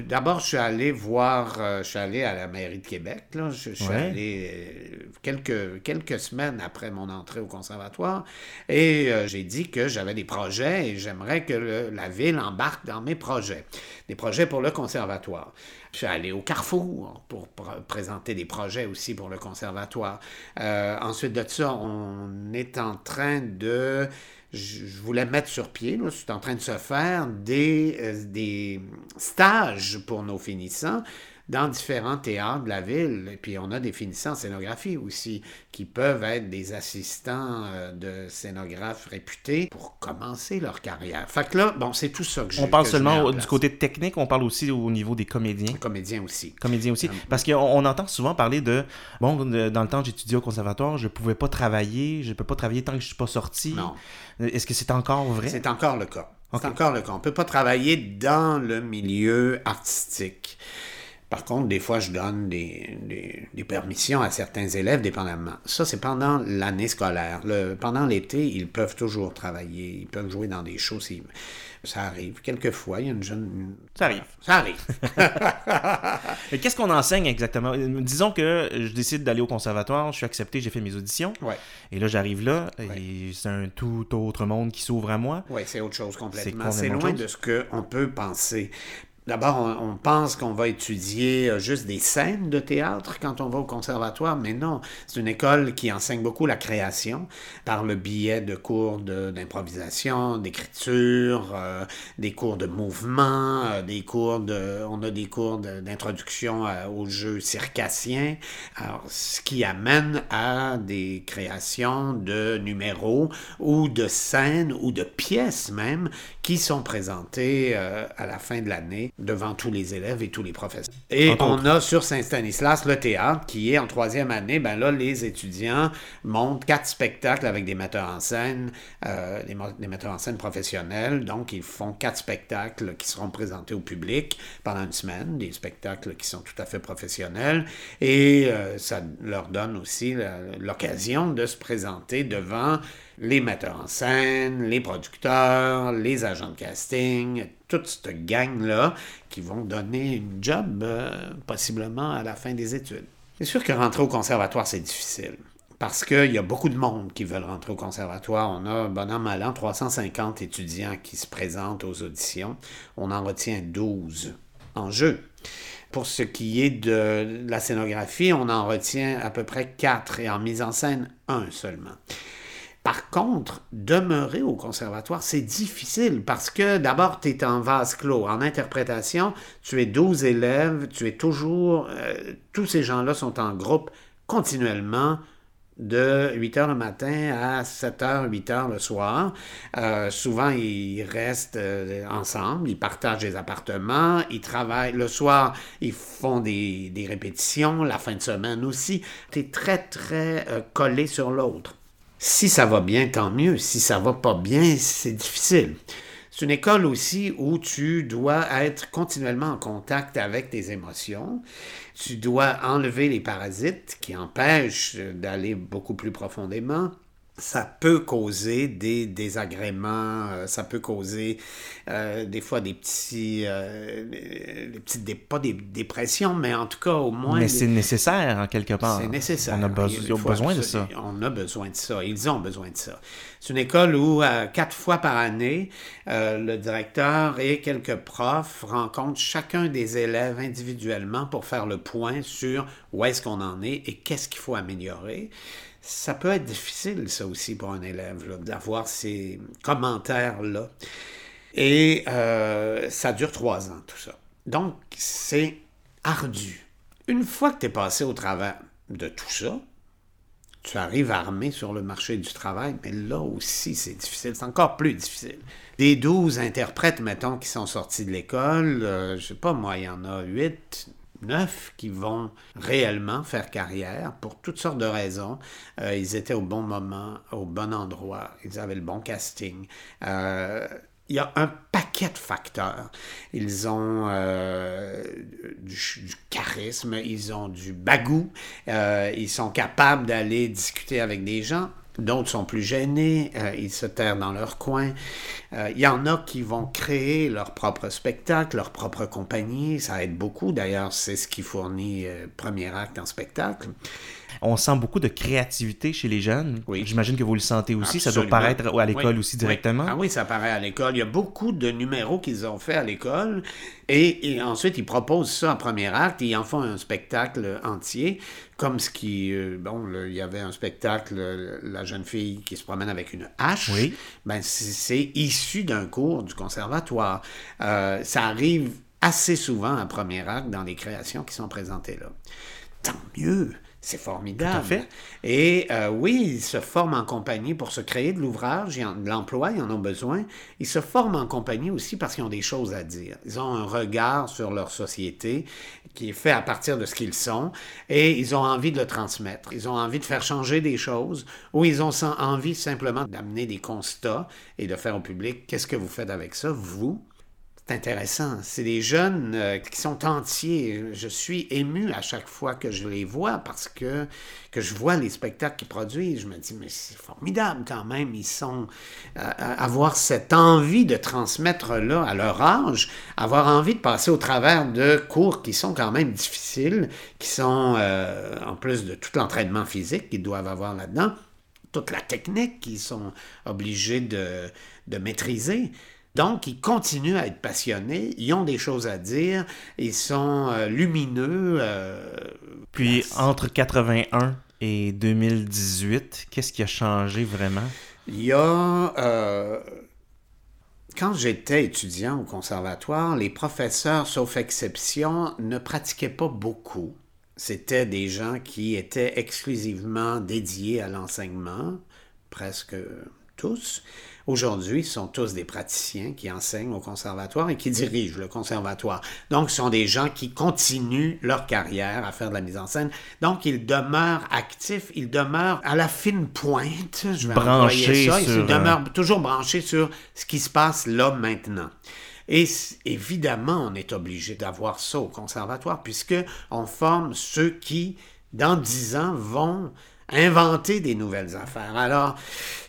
d'abord, je suis allé voir, euh, je suis allé à la mairie de Québec, là. Je, je suis Ouais. allé euh, quelques, quelques semaines après mon entrée au conservatoire et euh, j'ai dit que j'avais des projets et j'aimerais que le- la ville embarque dans mes projets. Des projets pour le conservatoire. Je suis allé au Carrefour pour pr- présenter des projets aussi pour le conservatoire. Euh, ensuite de ça, on est en train de je voulais mettre sur pied, c'est en train de se faire des, euh, des stages pour nos finissants dans différents théâtres de la ville. Et puis on a des finissants en scénographie aussi qui peuvent être des assistants euh, de scénographes réputés pour commencer leur carrière. Fait que là, bon, c'est tout ça que je On parle seulement du côté technique, on parle aussi au niveau des comédiens. comédien aussi. Comédiens aussi. Parce qu'on on entend souvent parler de bon, dans le temps j'étudiais au conservatoire, je pouvais pas travailler, je peux pas travailler tant que je suis pas sorti. Non. Est-ce que c'est encore vrai? C'est encore le cas. Ok. C'est encore le cas. On ne peut pas travailler dans le milieu artistique. Par contre, des fois, je donne des, des- des permissions à certains élèves, dépendamment. Ça, c'est pendant l'année scolaire. Le- pendant l'été, ils peuvent toujours travailler. Ils peuvent jouer dans des shows. si- Ça arrive. Quelquefois, il y a une jeune... une- Ça arrive. Ça arrive. Mais qu'est-ce qu'on enseigne exactement? Euh, Disons que je décide d'aller au conservatoire, je suis accepté, j'ai fait mes auditions. Ouais. Et là, j'arrive là, et c'est un tout autre monde qui s'ouvre à moi. Oui, c'est autre chose complètement. C'est loin de ce qu'on peut penser. D'abord, on, pense qu'on va étudier euh, juste des scènes de théâtre quand on va au conservatoire, mais non. C'est une école qui enseigne beaucoup la création par le biais de cours de- d'improvisation, d'écriture, euh, des cours de mouvement, euh, des cours de... On a des cours de- d'introduction aux jeux circassiens, alors, ce qui amène à des créations de numéros ou de scènes ou de pièces même qui sont présentées à la fin de l'année devant tous les élèves et tous les professeurs. Et Entre on a sur Saint-Stanislas le théâtre qui est en troisième année. Ben là, les étudiants montent quatre spectacles avec des metteurs en scène, euh, des, metteurs en scène professionnels. Donc, ils font quatre spectacles qui seront présentés au public pendant une semaine, des spectacles qui sont tout à fait professionnels. Et euh, ça leur donne aussi l'occasion de se présenter devant les metteurs en scène, les producteurs, les agents de casting, toute cette gang-là qui vont donner une job euh, possiblement à la fin des études. C'est sûr que rentrer au conservatoire, c'est difficile. Parce qu'il y a beaucoup de monde qui veulent rentrer au conservatoire. On a, bon an, mal an, 350 étudiants qui se présentent aux auditions. On en retient 12 en jeu. Pour ce qui est de la scénographie, on en retient à peu près 4 et en mise en scène, un seulement. Par contre, demeurer au conservatoire, c'est difficile parce que d'abord, tu es en vase clos. En interprétation, tu es 12 élèves, tu es toujours... euh, tous ces gens-là sont en groupe continuellement de 8 heures le matin à 7 heures, 8 heures le soir. Euh, souvent, ils restent euh, ensemble, ils partagent des appartements, ils travaillent. Le soir, ils font des, répétitions, la fin de semaine aussi. Tu es très, très collé sur l'autre. Si ça va bien, tant mieux. Si ça va pas bien, c'est difficile. C'est une école aussi où tu dois être continuellement en contact avec tes émotions. Tu dois enlever les parasites qui empêchent d'aller beaucoup plus profondément. Ça peut causer des désagréments, euh, ça peut causer euh, des fois des petits, euh, des, des petites, dé- pas des dépressions, mais en tout cas au moins Mais des- c'est nécessaire, en quelque part. c'est nécessaire. On a, beso- Il ils ont faut besoin de ça. On a besoin de ça. Ils ont besoin de ça. C'est une école où, euh, quatre fois par année, euh, le directeur et quelques profs rencontrent chacun des élèves individuellement pour faire le point sur où est-ce qu'on en est et qu'est-ce qu'il faut améliorer. Ça peut être difficile, ça aussi, pour un élève, d'avoir ces commentaires-là. Et euh, ça dure trois ans, tout ça. Donc, c'est ardu. Une fois que tu es passé au travers de tout ça, tu arrives armé sur le marché du travail, mais là aussi, c'est difficile. C'est encore plus difficile. Des 12 interprètes, mettons, qui sont sortis de l'école, euh, je sais pas, moi, il y en a 8, 9 qui vont réellement faire carrière pour toutes sortes de raisons. Euh, ils étaient au bon moment, au bon endroit, ils avaient le bon casting. Euh, il y a un paquet de facteurs. Ils ont euh, du, du charisme, ils ont du bagou, ils sont capables d'aller discuter avec des gens. D'autres sont plus gênés, euh, ils se terrent dans leur coin. Euh, Il y en a qui vont créer leur propre spectacle, leur propre compagnie. Ça aide beaucoup. D'ailleurs, c'est ce qui fournit euh, premier acte en spectacle. On sent beaucoup de créativité chez les jeunes. Oui. J'imagine que vous le sentez aussi. Ça doit paraître à l'école Oui, aussi oui. directement. Ah oui, ça paraît à l'école. Il y a beaucoup de numéros qu'ils ont fait à l'école et, et ensuite ils proposent ça en premier acte et ils en font un spectacle entier, comme ce qui, euh, bon, il y avait un spectacle, la jeune fille qui se promène avec une hache. Oui. Ben c'est- c'est issu d'un cours du conservatoire. Euh, ça arrive assez souvent à premier acte dans les créations qui sont présentées là. Tant mieux, c'est formidable. Tout à fait. Et euh, oui, ils se forment en compagnie pour se créer de l'ouvrage, de l'emploi, ils en ont besoin. Ils se forment en compagnie aussi parce qu'ils ont des choses à dire. Ils ont un regard sur leur société qui est fait à partir de ce qu'ils sont et ils ont envie de le transmettre. Ils ont envie de faire changer des choses ou ils ont envie simplement d'amener des constats et de faire au public qu'est-ce que vous faites avec ça, vous, c'est intéressant. C'est des jeunes euh, qui sont entiers. Je suis ému à chaque fois que je les vois parce que, que je vois les spectacles qu'ils produisent. Je me dis, mais c'est formidable quand même. Ils sont. euh, avoir cette envie de transmettre là à leur âge, avoir envie de passer au travers de cours qui sont quand même difficiles, qui sont, euh, en plus de tout l'entraînement physique qu'ils doivent avoir là-dedans, toute la technique qu'ils sont obligés de, de maîtriser. Donc, ils continuent à être passionnés, ils ont des choses à dire, ils sont euh, lumineux. euh, Puis entre 81 et 2018, qu'est-ce qui a changé vraiment? Il y a... euh, quand j'étais étudiant au conservatoire, les professeurs, sauf exception, ne pratiquaient pas beaucoup. C'était des gens qui étaient exclusivement dédiés à l'enseignement, presque tous. Aujourd'hui, ce sont tous des praticiens qui enseignent au conservatoire et qui dirigent le conservatoire. Donc, ce sont des gens qui continuent leur carrière à faire de la mise en scène. Donc, ils demeurent actifs, ils demeurent à la fine pointe. Je vais Branchés ça. sur, Ils euh, demeurent toujours branchés sur ce qui se passe là maintenant. Et évidemment, on est obligé d'avoir ça au conservatoire, puisque on forme ceux qui, dans dix ans, vont inventer des nouvelles affaires. Alors,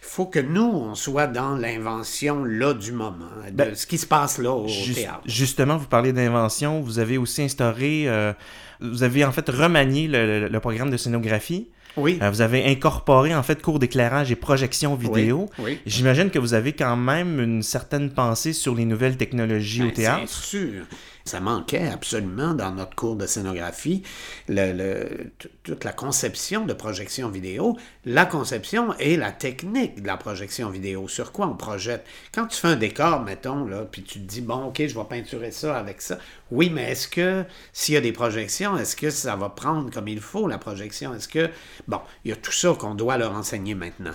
faut que nous, on soit dans l'invention là du moment, de Ben, ce qui se passe là au théâtre. justement, vous parlez d'invention. Vous avez aussi instauré, euh, vous avez en fait remanié le, le- le programme de scénographie. Oui. Euh, vous avez incorporé en fait cours d'éclairage et projection vidéo. oui. J'imagine que vous avez quand même une certaine pensée sur les nouvelles technologies au Ben, théâtre. C'est sûr. Ça manquait absolument dans notre cours de scénographie, toute la conception de projection vidéo, la conception et la technique de la projection vidéo. Sur quoi on projette? Quand tu fais un décor, mettons, là, puis tu te dis, bon, OK, je vais peinturer ça avec ça. Oui, mais est-ce que s'il y a des projections, est-ce que ça va prendre comme il faut la projection? Est-ce que... Bon, il y a tout ça qu'on doit leur enseigner maintenant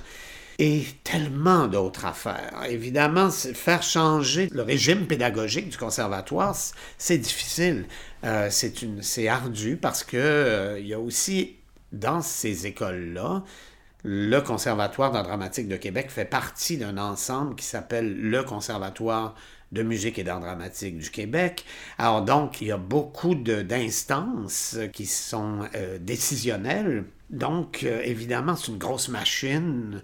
et tellement d'autres affaires. Évidemment, faire changer le régime pédagogique du conservatoire, c'est difficile. Euh, c'est ardu parce que euh, il y a aussi dans ces écoles-là, le Conservatoire d'art dramatique de Québec fait partie d'un ensemble qui s'appelle le Conservatoire de musique et d'art dramatique du Québec. Alors donc, il y a beaucoup d'instances qui sont euh, décisionnelles. Donc, évidemment, c'est une grosse machine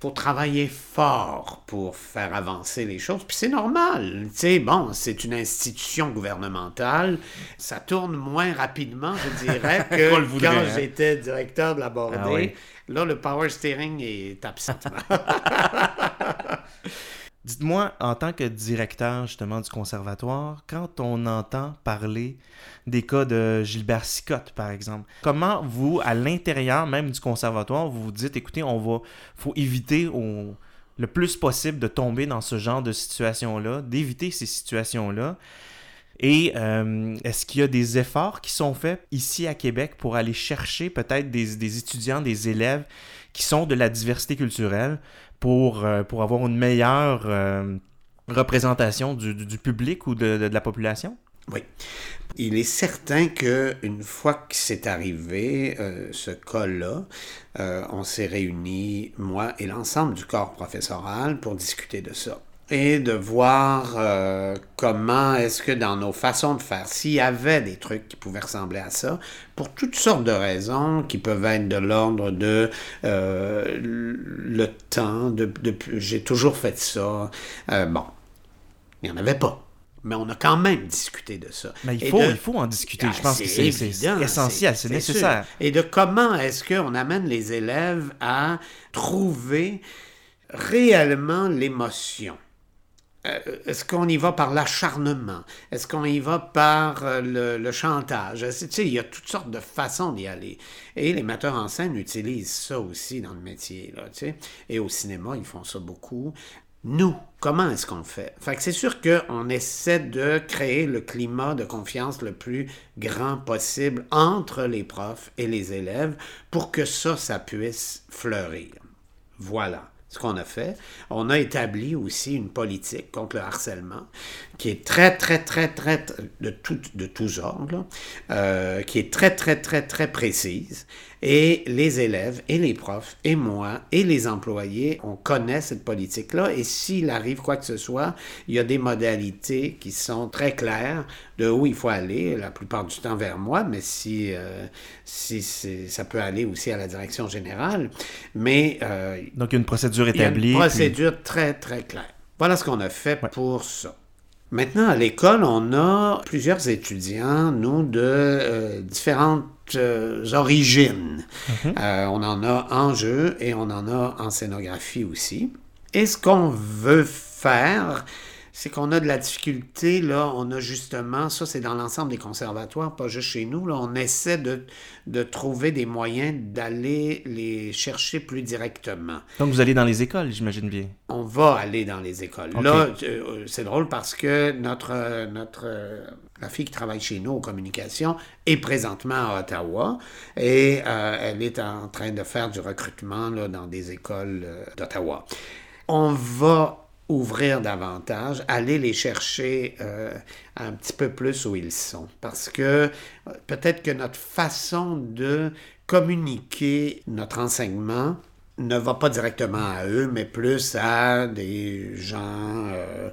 faut travailler fort pour faire avancer les choses. Puis c'est normal. Tu sais, bon, c'est une institution gouvernementale. Ça tourne moins rapidement, je dirais, que voudrait, quand hein. j'étais directeur de la Bordée. Ah oui. Là, le power steering est absent. Dites-moi, en tant que directeur justement du conservatoire, quand on entend parler des cas de Gilbert Sicotte, par exemple, comment vous, à l'intérieur même du conservatoire, vous vous dites, écoutez, on va, faut éviter le plus possible de tomber dans ce genre de situation-là, d'éviter ces situations-là. Et euh, est-ce qu'il y a des efforts qui sont faits ici à Québec pour aller chercher peut-être des étudiants, des élèves qui sont de la diversité culturelle pour, euh, pour avoir une meilleure euh, représentation du, du- public ou de, de- la population? Oui. Il est certain que une fois que c'est arrivé, euh, ce cas-là, on s'est réunis, moi et l'ensemble du corps professoral, pour discuter de ça. Et de voir euh, comment est-ce que dans nos façons de faire, s'il y avait des trucs qui pouvaient ressembler à ça, pour toutes sortes de raisons qui peuvent être de l'ordre de euh, le temps, de, de- j'ai toujours fait ça. Euh, bon, il n'y en avait pas. Mais on a quand même discuté de ça. Mais il faut, de- il faut en discuter. Ah, Je pense que c'est essentiel, c'est sûr. nécessaire. Et de comment est-ce qu'on amène les élèves à trouver réellement l'émotion? Euh, Est-ce qu'on y va par l'acharnement? Est-ce qu'on y va par euh, le, chantage? Tu sais, il y a toutes sortes de façons d'y aller. Et les metteurs en scène utilisent ça aussi dans le métier. Tu sais. Et au cinéma, ils font ça beaucoup. nous, comment est-ce qu'on fait? Fait c'est sûr qu'on essaie de créer le climat de confiance le plus grand possible entre les profs et les élèves pour que ça, ça puisse fleurir. Voilà ce qu'on a fait. On a établi aussi une politique contre le harcèlement qui est très, très, très, très, de, de tous ordres, euh, qui est très, très, très, très précise. Et les élèves et les profs et moi et les employés, on connaît cette politique-là. Et s'il arrive quoi que ce soit, il y a des modalités qui sont très claires de où il faut aller, la plupart du temps vers moi, mais si, euh, si ça peut aller aussi à la direction générale. Mais... Euh, Donc, il y a une procédure établie. Il y a une procédure très, très claire. Voilà ce qu'on a fait pour ça. Maintenant, à l'école, on a plusieurs étudiants, nous, de euh, différentes euh, origines. Mhm. Euh, on en a en jeu et on en a en scénographie aussi. Et ce qu'on veut faire, c'est qu'on a de la difficulté, là, on a justement, ça c'est dans l'ensemble des conservatoires, pas juste chez nous, là, on essaie de, de trouver des moyens d'aller les chercher plus directement. Donc vous allez dans les écoles, j'imagine bien. On va aller dans les écoles. Là, euh, c'est drôle parce que notre, notre, la fille qui travaille chez nous aux communications est présentement à Ottawa et euh, elle est en train de faire du recrutement là, dans des écoles euh, d'Ottawa. On va ouvrir davantage, aller les chercher euh, un petit peu plus où ils sont. Parce que euh, peut-être que notre façon de communiquer notre enseignement ne va pas directement à eux, mais plus à des gens euh,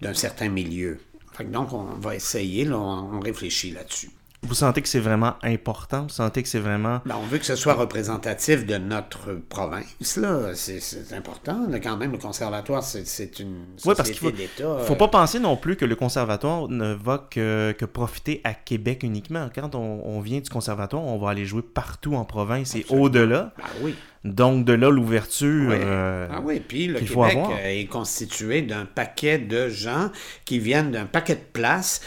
d'un certain milieu. donc, on va essayer, on réfléchit là-dessus. Vous sentez que c'est vraiment important? Vous sentez que c'est vraiment... Ben, on veut que ce soit représentatif de notre province, là. C'est important. quand même, le conservatoire, c'est une société d'État. Il ne faut pas penser non plus que le conservatoire ne va que, que profiter à Québec uniquement. Quand on, vient du conservatoire, on va aller jouer partout en province et au-delà. Ben oui. Donc, de là, l'ouverture. Euh, ah oui, puis le Québec est constitué d'un paquet de gens qui viennent d'un paquet de places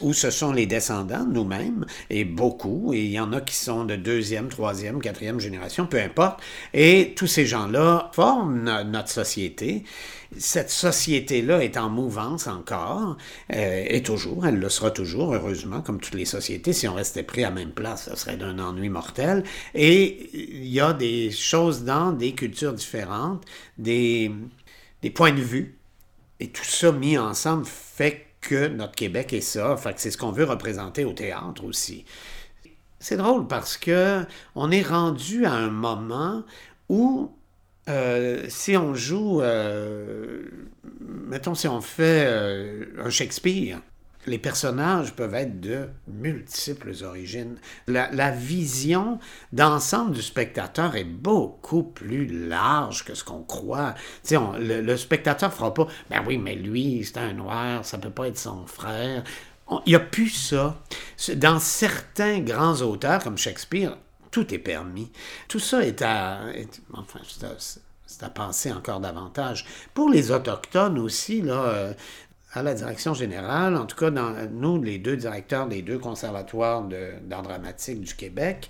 où ce sont les descendants, nous-mêmes, et beaucoup, et il y en a qui sont de deuxième, troisième, quatrième génération, peu importe. Et tous ces gens-là forment notre société cette société-là est en mouvance encore, euh, et toujours, elle le sera toujours, heureusement, comme toutes les sociétés. Si on restait pris à même place, ça serait d'un ennui mortel. Et il y a des choses dans des cultures différentes, des, des points de vue, et tout ça mis ensemble fait que notre Québec est ça. Fait que c'est ce qu'on veut représenter au théâtre aussi. C'est drôle parce que on est rendu à un moment où euh, si on joue, euh, mettons si on fait euh, un Shakespeare, les personnages peuvent être de multiples origines. La, vision d'ensemble du spectateur est beaucoup plus large que ce qu'on croit. le, le, spectateur fera pas, ben oui, mais lui, c'est un noir, ça peut pas être son frère. Il n'y a plus ça. Dans certains grands auteurs comme Shakespeare, tout est permis. Tout ça est à. enfin, c'est à penser encore davantage. Pour les Autochtones aussi, là, euh, à la direction générale, en tout cas, nous, les deux directeurs des deux conservatoires d'art dramatique du Québec,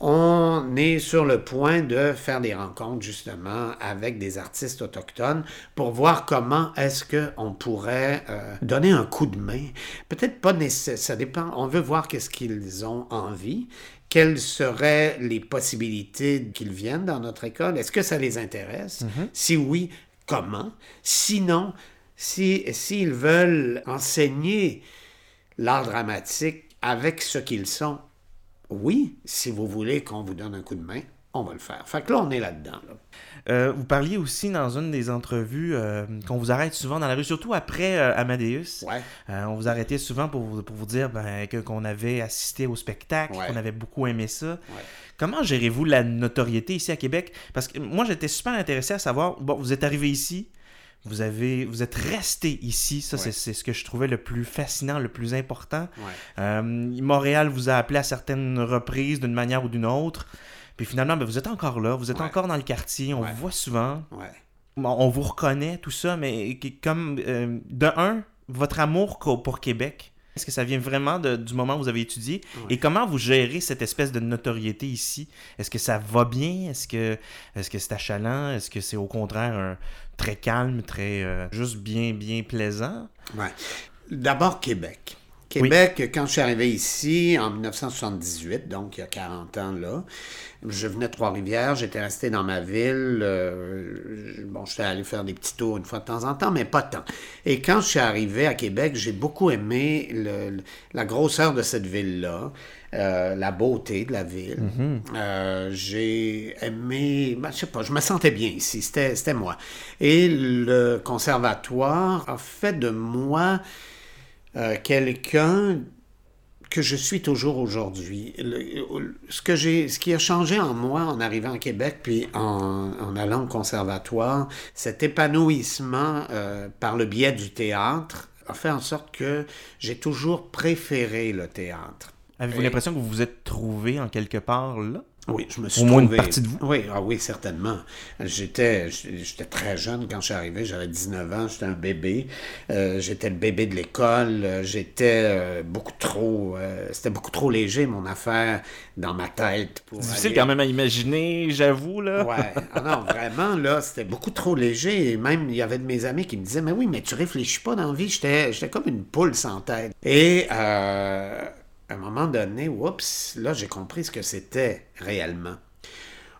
on est sur le point de faire des rencontres justement avec des artistes autochtones pour voir comment est-ce qu'on pourrait euh, donner un coup de main. Peut-être pas nécessaire, ça dépend, on veut voir qu'est-ce qu'ils ont envie, quelles seraient les possibilités qu'ils viennent dans notre école? Est-ce que ça les intéresse? Mhm. Si oui, comment? Sinon, s'ils si, veulent enseigner l'art dramatique avec ce qu'ils sont, oui, si vous voulez qu'on vous donne un coup de main, on va le faire. Fait que là, on est là-dedans. Euh, vous parliez aussi dans une des entrevues euh, qu'on vous arrête souvent dans la rue, surtout après euh, Amadeus. Ouais. on vous arrêtait souvent pour vous, pour vous dire ben, qu'on avait assisté au spectacle, qu'on avait beaucoup aimé ça. Comment gérez-vous la notoriété ici à Québec? Parce que moi, j'étais super intéressé à savoir, bon, vous êtes arrivé ici, vous avez vous êtes resté ici ça c'est ce que je trouvais le plus fascinant le plus important Montréal vous a appelé à certaines reprises d'une manière ou d'une autre puis finalement, ben, vous êtes encore là, vous êtes encore dans le quartier, on vous voit souvent. On vous reconnaît, tout ça, mais comme, euh, de un, votre amour pour Québec, Est-ce que ça vient vraiment de- du moment où vous avez étudié? Et comment vous gérez cette espèce de notoriété ici? Est-ce que ça va bien? Est-ce que c'est achalant? Est-ce que c'est au contraire un- très calme, très euh, juste bien, bien plaisant? Ouais. D'abord, Québec. Québec, quand je suis arrivé ici en 1978, donc il y a 40 ans là, je venais de Trois-Rivières, j'étais resté dans ma ville. euh, je- bon, j'étais allé faire des petits tours une fois de temps en temps, mais pas tant. Et quand je suis arrivé à Québec, j'ai beaucoup aimé le- la grosseur de cette ville-là, euh, la beauté de la ville. Euh, j'ai aimé, ben, je sais pas, je me sentais bien ici, c'était c'était moi. Et le conservatoire a fait de moi euh, quelqu'un que je suis toujours aujourd'hui. Le- Ce, que j'ai, ce qui a changé en moi en arrivant à Québec, puis en, en allant au conservatoire, cet épanouissement euh, par le biais du théâtre a fait en sorte que j'ai toujours préféré le théâtre. Avez-vous l'impression que vous vous êtes trouvé en quelque part là? Oui, je me suis Au moins une trouvé- partie de vous. Oui, ah oui, certainement. J'étais, j'étais très jeune quand je suis arrivé. J'avais 19 ans, j'étais un bébé. Euh, j'étais le bébé de l'école. Euh, J'étais euh, beaucoup trop... euh, c'était beaucoup trop léger, mon affaire, dans ma tête. pour C'est difficile aller- quand même à imaginer, j'avoue, là. Ouais. Ah non, vraiment, là, c'était beaucoup trop léger. Et même, il y avait de mes amis qui me disaient, mais oui, mais tu réfléchis pas dans la vie. J'étais, j'étais comme une poule sans tête. Et euh, à un moment donné, oups, là, j'ai compris ce que c'était réellement.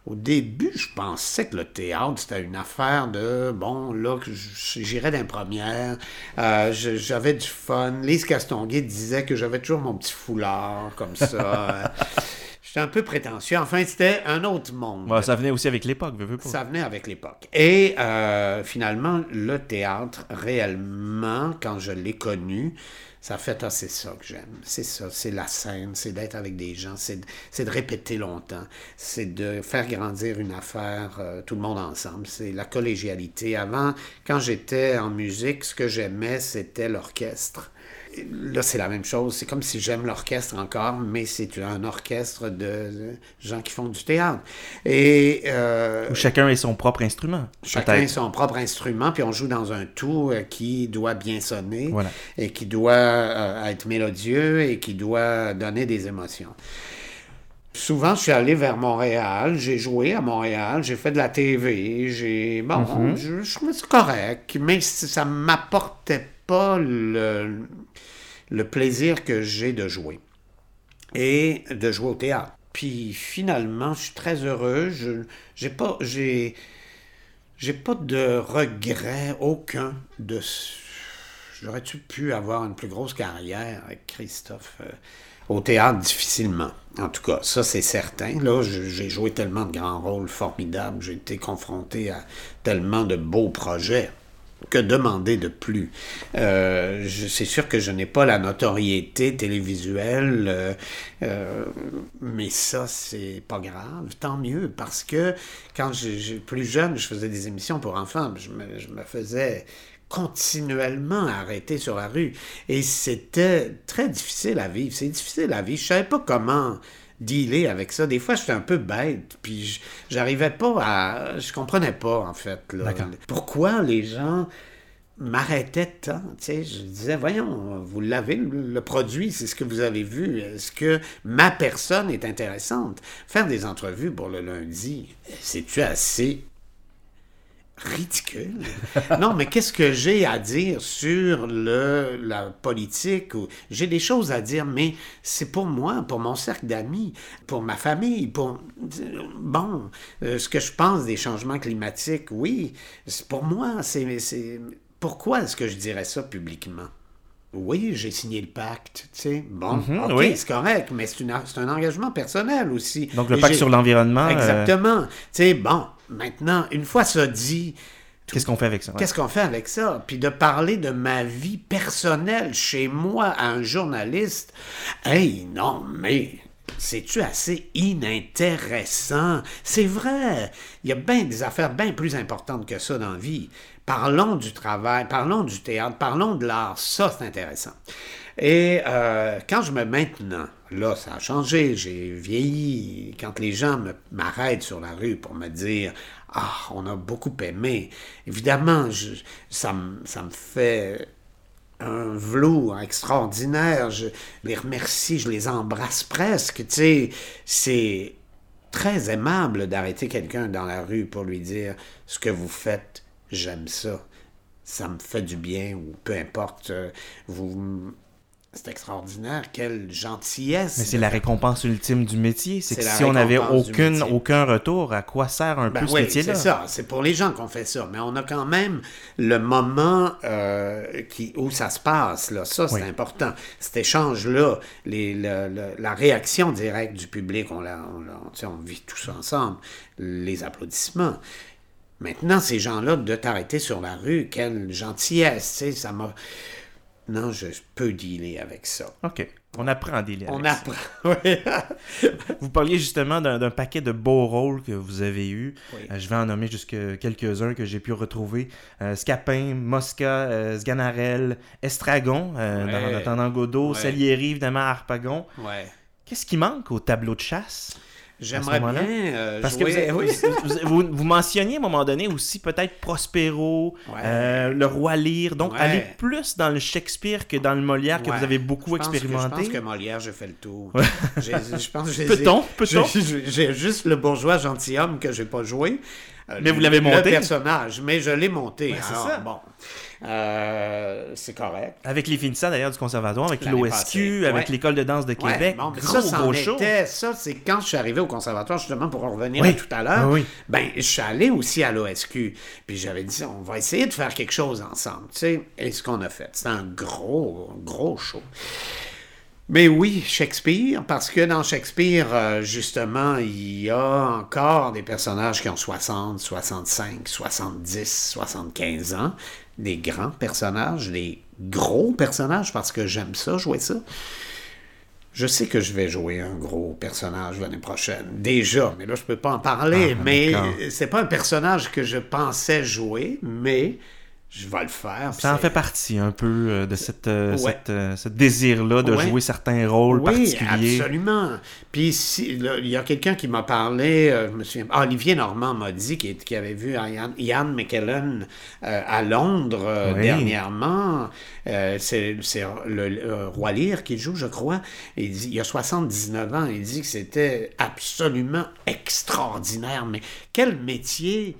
Au début, je pensais que le théâtre, c'était une affaire de, bon, là, j'irais d'un première, euh, j'avais du fun. Lise Castonguay disait que j'avais toujours mon petit foulard, comme ça. J'étais un peu prétentieux. Enfin, c'était un autre monde. Ça venait aussi avec l'époque, veux, veux pas. Ça venait avec l'époque. Et euh, finalement, le théâtre, réellement, quand je l'ai connu, ça fait, ah, c'est ça que j'aime. C'est ça, c'est la scène, c'est d'être avec des gens, c'est de, répéter longtemps, c'est de faire grandir une affaire, euh, tout le monde ensemble. C'est la collégialité. Avant, quand j'étais en musique, ce que j'aimais, c'était l'orchestre. Là, c'est la même chose. C'est comme si j'aime l'orchestre encore, mais c'est un orchestre de, gens qui font du théâtre. Et euh, Où chacun ait son propre instrument. chacun peut-être. son propre instrument, puis on joue dans un tout euh, qui doit bien sonner Voilà. et qui doit euh, être mélodieux et qui doit donner des émotions. Souvent, je suis allé vers Montréal, j'ai joué à Montréal, j'ai fait de la TV, j'ai... Bon, je, je trouvais ça correct, mais ça ne m'apportait pas le, plaisir que j'ai de jouer et de jouer au théâtre. Puis finalement, je suis très heureux. Je j'ai pas de regret aucun de j'aurais-tu pu avoir une plus grosse carrière avec Christophe euh, au théâtre difficilement. En tout cas, ça c'est certain. Là, j'ai joué tellement de grands rôles formidables, j'ai été confronté à tellement de beaux projets. Que demander de plus? Euh, c'est sûr que je n'ai pas la notoriété télévisuelle, euh, euh, mais ça, c'est pas grave. Tant mieux, parce que quand j'étais plus jeune, je faisais des émissions pour enfants, je me, faisais continuellement arrêter sur la rue. Et c'était très difficile à vivre. C'est difficile à vivre. Je savais pas comment dealer avec ça. Des fois, j'étais un peu bête, puis j'arrivais pas à... Je comprenais pas, en fait. là. Pourquoi les gens m'arrêtaient tant, tu sais, je disais, voyons, vous l'avez, le, le produit, c'est ce que vous avez vu, est-ce que ma personne est intéressante? Faire des entrevues pour le lundi, c'est-tu assez ridicule. non, mais qu'est-ce que j'ai à dire sur le, la politique? J'ai des choses à dire, mais c'est pour moi, pour mon cercle d'amis, pour ma famille, pour... Bon, euh, ce que je pense des changements climatiques, oui, c'est pour moi, c'est... c'est- Pourquoi est-ce que je dirais ça publiquement? Oui, j'ai signé le pacte, tu sais. Bon, ok, oui. c'est correct, mais c'est une- c'est un engagement personnel aussi. Donc le pacte j'ai- sur l'environnement, euh, Exactement. Tu sais, bon, maintenant, une fois ça dit, qu'est-ce qu'on fait avec ça? Ouais. Qu'est-ce qu'on fait avec ça? Puis de parler de ma vie personnelle chez moi à un journaliste, hey, non, mais c'est-tu assez inintéressant? C'est vrai, il y a bien des affaires bien plus importantes que ça dans la vie. Parlons du travail, parlons du théâtre, parlons de l'art, ça c'est intéressant. Et euh, quand je me maintenant, là, ça a changé, j'ai vieilli. Quand les gens m'arrêtent sur la rue pour me dire Ah, on a beaucoup aimé, évidemment, je- ça, me- ça me fait un velours extraordinaire. Je les remercie, je les embrasse presque. Tu sais, c'est très aimable d'arrêter quelqu'un dans la rue pour lui dire ce que vous faites, j'aime ça. Ça me fait du bien ou peu importe. euh, Vous, c'est extraordinaire. Quelle gentillesse. Mais c'est la récompense ultime du métier. C'est que si on n'avait aucune, aucun retour, à quoi sert un Ben peu ce métier-là? c'est ça. C'est pour les gens qu'on fait ça. Mais on a quand même le moment euh, qui, où ça se passe. Là. Ça, c'est Oui. important. Cet échange-là, les- le- le- la réaction directe du public, on, la, on, la- on vit tous ensemble. Les applaudissements. Maintenant, ces gens-là, de t'arrêter sur la rue, quelle gentillesse. Ça m'a... Non, je peux dealer avec ça. OK. On apprend à délire. On avec ça. apprend. Oui. Vous parliez justement d'un paquet de beaux rôles que vous avez eus. Oui. Euh, je vais en nommer jusque quelques-uns que j'ai pu retrouver. Euh, Scapin, Mosca, euh, Sganarelle, Estragon, Ouais. dans Nathan Godot, Ouais. Salieri, évidemment, Harpagon. ouais. Qu'est-ce qui manque au tableau de chasse? J'aimerais bien euh, Parce que vous, oui. vous, vous- vous mentionniez à un moment donné aussi peut-être Prospero, Ouais. euh, le roi Lear. Donc, Ouais. aller plus dans le Shakespeare que dans le Molière que Ouais. vous avez beaucoup Je pense que- expérimenté. je pense que Molière, j'ai fait le tour. Je pense Peut-on? J'ai- juste le bourgeois gentilhomme que j'ai pas joué. Euh, Mais vous l'avez monté? Le personnage, mais je l'ai monté. Alors, ça. Bon, Euh, c'est correct. Avec les finissants d'ailleurs du conservatoire, avec l'OSQ, avec Ouais. l'école de danse de Ouais, Québec. bon, mais gros, ça, gros show. était- ça, c'est quand je suis arrivé au conservatoire, justement, pour en revenir Oui. à tout à l'heure. Oui. Ben, je suis allé aussi à l'OSQ. Puis j'avais dit, on va essayer de faire quelque chose ensemble, tu sais. Et ce qu'on a fait, c'était un gros, gros show. Mais oui, Shakespeare, parce que dans Shakespeare, euh, justement, il y a encore des personnages qui ont 60, 65, 70, 75 ans, des grands personnages, des gros personnages, parce que j'aime ça, jouer ça. Je sais que je vais jouer un gros personnage l'année prochaine, déjà, mais là, je peux pas en parler, Ah, mais c'est pas un personnage que je pensais jouer, mais je vais le faire. Ça en fait partie un peu euh, de cette, euh, Ouais. cette, euh, ce désir-là de Ouais. jouer certains rôles oui, particuliers. absolument. Puis si- là, il y a quelqu'un qui m'a parlé, euh, je me souviens, Olivier Normand m'a dit qu'il avait vu Ian, Ian McKellen euh, à Londres euh, Oui. dernièrement. C'est c'est le, le Roi Lear qui joue, je crois. Il, dit, il a 79 ans. Il dit que c'était absolument extraordinaire. Mais quel métier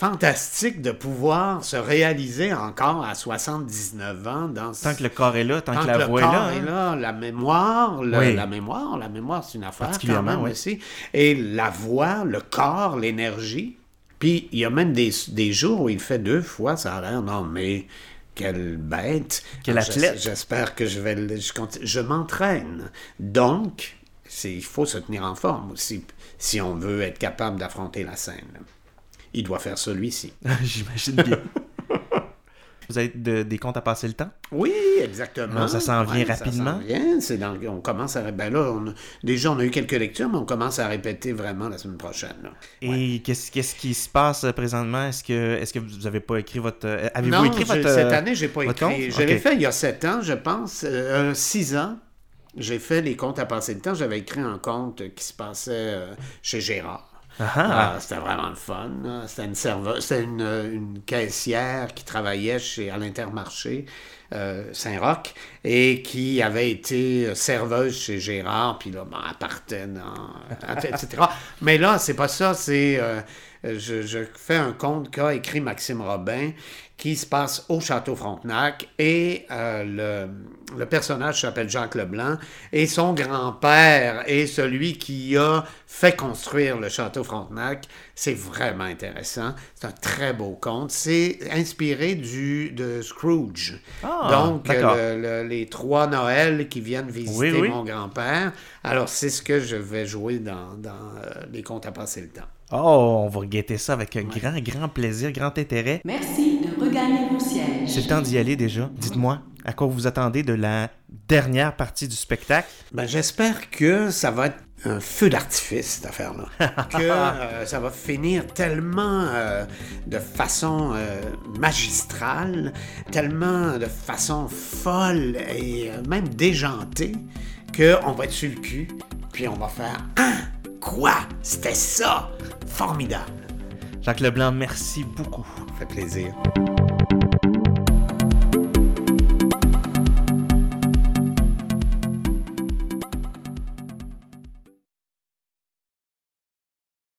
fantastique de pouvoir se réaliser encore à 79 ans dans Tant que le corps est là, tant, Tant que la le voix est corps là. est hein. là, la mémoire, le- Oui. la mémoire, la mémoire, c'est une affaire quand même oui. aussi. Et la voix, le corps, l'énergie. Puis il y a même des, des jours où il fait deux fois, ça a l'air, non mais quelle bête. Quel athlète. j'es- J'espère que je vais je, je m'entraîne. Donc, il faut se tenir en forme aussi si on veut être capable d'affronter la scène. Il doit faire celui-ci. J'imagine bien. Vous avez de- des comptes à passer le temps? Oui, exactement. Non, ça s'en vient rapidement. Ça s'en vient. Dans, on commence à. Ben là, on déjà, on a eu quelques lectures, mais on commence à répéter vraiment la semaine prochaine. là. Et qu'est-ce qu'est-ce qui se passe euh, présentement? Est-ce que, vous n'avez pas écrit votre... euh, Avez-vous écrit je- votre... cette année, j'ai pas écrit. compte? Je l'ai Ok. fait il y a sept ans, je pense. Euh, six ans. J'ai fait les comptes à passer le temps. J'avais écrit un conte qui se passait euh, chez Gérard. Ah c'était vraiment le fun. C'était une serveuse, c'était une, une caissière qui travaillait chez, à l'Intermarché euh, Saint-Roch et qui avait été serveuse chez Gérard, puis là, ben, dans... etc. Mais là, c'est pas ça, c'est... euh, je, je fais un conte qu'a écrit Maxime Robin qui se passe au Château Frontenac et euh, le, le personnage s'appelle Jacques Leblanc et son grand-père est celui qui a fait construire le Château Frontenac. C'est vraiment intéressant. C'est un très beau conte. C'est inspiré du, de Scrooge. Ah, Donc, euh, le- les trois Noëls qui viennent visiter Oui, oui. mon grand-père. Alors, c'est ce que je vais jouer dans, dans euh, les contes à passer le temps. Oh, on va guetter ça avec un grand, grand plaisir, grand intérêt. Merci de regagner vos sièges. C'est le temps d'y aller déjà. Dites-moi, à quoi vous attendez de la dernière partie du spectacle? Ben, j'espère que ça va être un feu d'artifice, cette affaire-là. que euh, ça va finir tellement euh, de façon euh, magistrale, tellement de façon folle et euh, même déjantée, qu'on va être sur le cul, puis on va faire Ah! Quoi? C'était ça? Formidable! Jacques Leblanc, merci beaucoup. Ça fait plaisir.